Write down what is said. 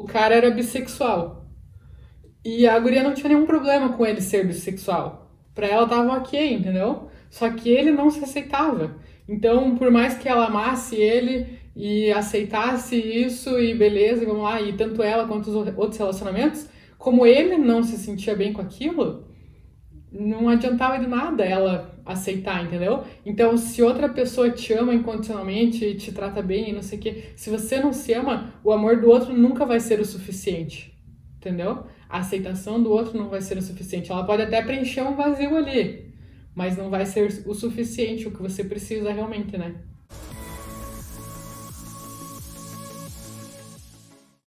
o cara era bissexual. E a guria não tinha nenhum problema com ele ser bissexual. Pra ela tava ok, entendeu? Só que ele não se aceitava. Então, por mais que ela amasse ele e aceitasse isso e beleza, vamos lá, e tanto ela quanto os outros relacionamentos, como ele não se sentia bem com aquilo, não adiantava de nada ela aceitar, entendeu? Então, se outra pessoa te ama incondicionalmente e te trata bem e não sei o quê, se você não se ama, o amor do outro nunca vai ser o suficiente, entendeu? A aceitação do outro não vai ser o suficiente. Ela pode até preencher um vazio ali, mas não vai ser o suficiente o que você precisa realmente, né?